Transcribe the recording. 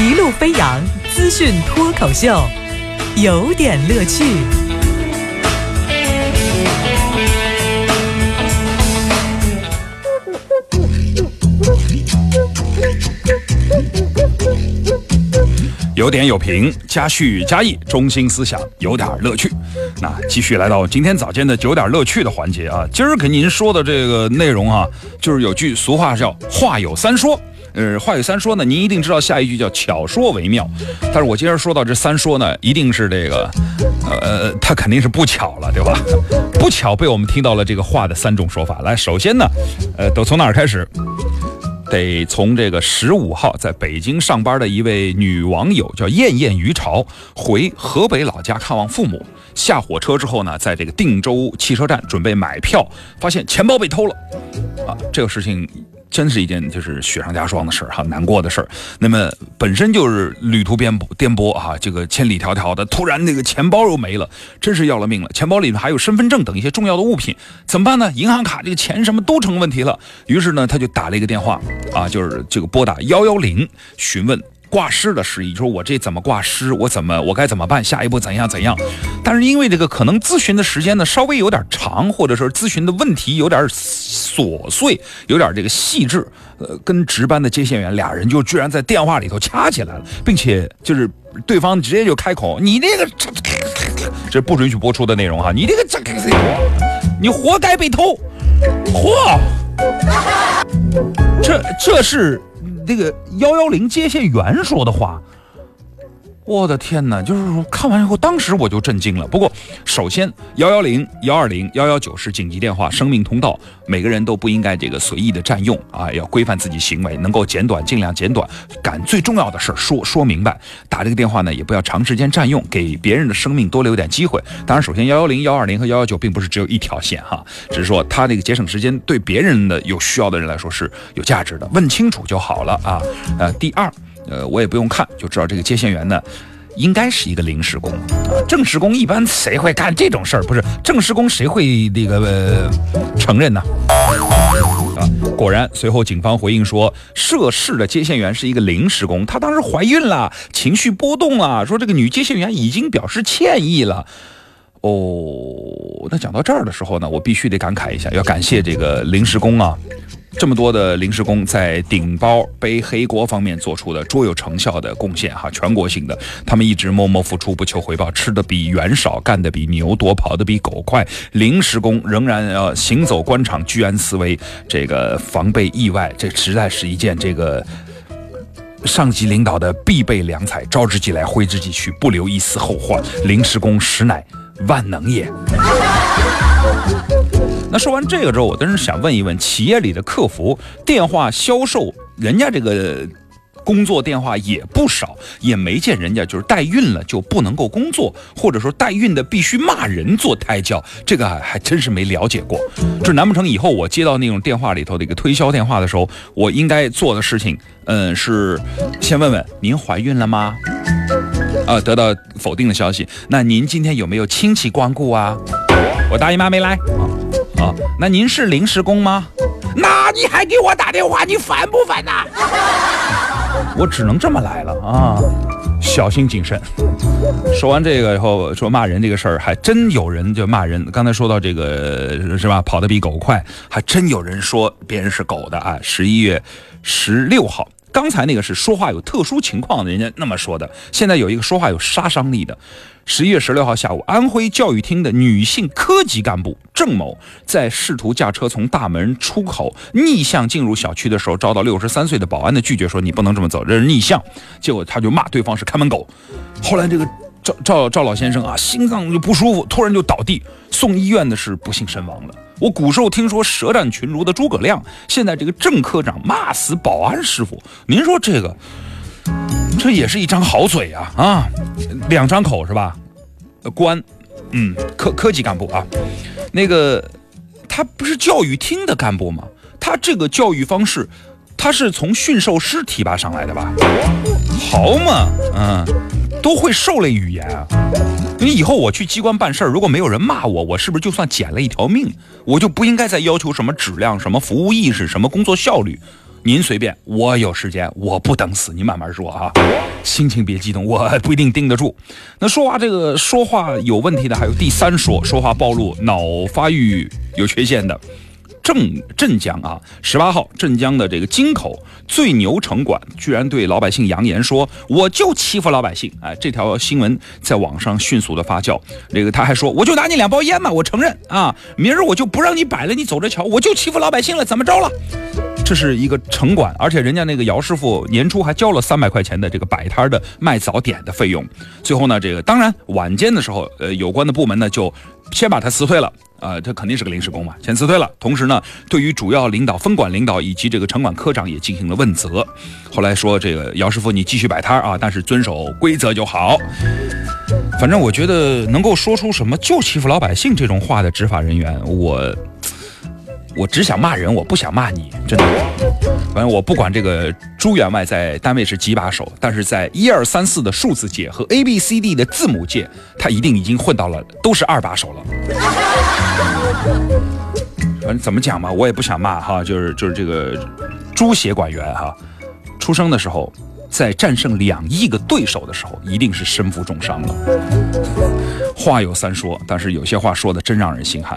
一路飞扬资讯脱口秀，有点乐趣。有点有评，加叙加意，中心思想有点乐趣。那继续来到今天早间的有点乐趣的环节啊，今儿给您说的这个内容啊，就是有句俗话叫“话有三说”。呃，话语三说呢，您一定知道下一句叫“巧说为妙”，但是我今儿说到这三说呢，一定是这个，呃，它肯定是不巧了，对吧？不巧被我们听到了这个话的三种说法。来，首先呢，呃，都从哪儿开始？得从这个十五号在北京上班的一位女网友叫燕燕于朝回河北老家看望父母，下火车之后呢，在这个定州汽车站准备买票，发现钱包被偷了，啊，这个事情。真是一件就是雪上加霜的事儿哈，难过的事儿。那么本身就是旅途颠簸颠簸啊，这个千里迢迢的，突然那个钱包又没了，真是要了命了。钱包里面还有身份证等一些重要的物品，怎么办呢？银行卡这个钱什么都成问题了。于是呢，他就打了一个电话啊，就是这个拨打幺幺零询问。挂失的事宜，说我这怎么挂失？我怎么我该怎么办？下一步怎样怎样？但是因为这个可能咨询的时间呢稍微有点长，或者说咨询的问题有点琐碎，有点这个细致，呃，跟值班的接线员俩人就居然在电话里头掐起来了，并且就是对方直接就开口：“你这个这不允许播出的内容哈，你这个这你活该被偷！”嚯，这这是。这个幺幺零接线员说的话。我的天哪！就是，看完以后，当时我就震惊了。不过，首先，幺幺零、幺二零、幺幺九是紧急电话，生命通道，每个人都不应该这个随意的占用啊，要规范自己行为，能够简短尽量简短，赶最重要的事儿说说明白。打这个电话呢，也不要长时间占用，给别人的生命多留点机会。当然，首先，幺幺零、幺二零和幺幺九并不是只有一条线哈，只是说它这个节省时间，对别人的有需要的人来说是有价值的。问清楚就好了啊。呃，第二。呃，我也不用看就知道这个接线员呢，应该是一个临时工啊。正式工一般谁会干这种事儿？不是正式工谁会那个承认呢？啊，果然，随后警方回应说，涉事的接线员是一个临时工，她当时怀孕了，情绪波动了，说这个女接线员已经表示歉意了。哦，那讲到这儿的时候呢，我必须得感慨一下，要感谢这个临时工啊。这么多的临时工在顶包背黑锅方面做出的卓有成效的贡献哈，全国性的，他们一直默默付出，不求回报，吃的比猿少，干的比牛多，跑的比狗快。临时工仍然要行走官场，居安思危，这个防备意外，这实在是一件这个上级领导的必备良才。招之即来，挥之即去，不留一丝后患。临时工实乃万能也。那说完这个之后，我真是想问一问，企业里的客服、电话销售，人家这个工作电话也不少，也没见人家就是代孕了就不能够工作，或者说代孕的必须骂人做胎教，这个还真是没了解过。这难不成以后我接到那种电话里头的一个推销电话的时候，我应该做的事情，嗯，是先问问您怀孕了吗？啊，得到否定的消息，那您今天有没有亲戚光顾啊？我大姨妈没来啊啊！那您是临时工吗？那你还给我打电话，你烦不烦呐？我只能这么来了啊！小心谨慎。说完这个以后，说骂人这个事儿，还真有人就骂人。刚才说到这个是吧？跑得比狗快，还真有人说别人是狗的啊！十一月十六号。刚才那个是说话有特殊情况的，人家那么说的。现在有一个说话有杀伤力的。十一月十六号下午，安徽教育厅的女性科级干部郑某在试图驾车从大门出口逆向进入小区的时候，遭到六十三岁的保安的拒绝，说你不能这么走，这是逆向。结果他就骂对方是看门狗。后来这个赵赵赵老先生啊，心脏就不舒服，突然就倒地，送医院的是不幸身亡了。我古时候听说舌战群儒的诸葛亮，现在这个郑科长骂死保安师傅，您说这个，这也是一张好嘴啊啊，两张口是吧？官，嗯，科科级干部啊，那个他不是教育厅的干部吗？他这个教育方式，他是从驯兽师提拔上来的吧？好嘛，嗯，都会兽类语言。你以后我去机关办事儿，如果没有人骂我，我是不是就算捡了一条命？我就不应该再要求什么质量、什么服务意识、什么工作效率？您随便，我有时间，我不等死，您慢慢说啊，心情别激动，我不一定盯得住。那说话这个说话有问题的，还有第三说，说话暴露脑发育有缺陷的。镇镇江啊，十八号，镇江的这个京口最牛城管居然对老百姓扬言说：“我就欺负老百姓。”哎，这条新闻在网上迅速的发酵。这个他还说：“我就拿你两包烟嘛，我承认啊，明儿我就不让你摆了，你走着瞧，我就欺负老百姓了，怎么着了？”这是一个城管，而且人家那个姚师傅年初还交了三百块钱的这个摆摊的卖早点的费用。最后呢，这个当然晚间的时候，呃，有关的部门呢就先把他辞退了。呃，他肯定是个临时工嘛，先辞退了。同时呢，对于主要领导、分管领导以及这个城管科长也进行了问责。后来说，这个姚师傅你继续摆摊啊，但是遵守规则就好。反正我觉得能够说出什么就欺负老百姓这种话的执法人员，我我只想骂人，我不想骂你，真的。反正我不管这个朱员外在单位是几把手，但是在一二三四的数字界和 A B C D 的字母界，他一定已经混到了都是二把手了。反正怎么讲嘛，我也不想骂哈，就是就是这个猪协管员哈，出生的时候，在战胜两亿个对手的时候，一定是身负重伤了。话有三说，但是有些话说的真让人心寒。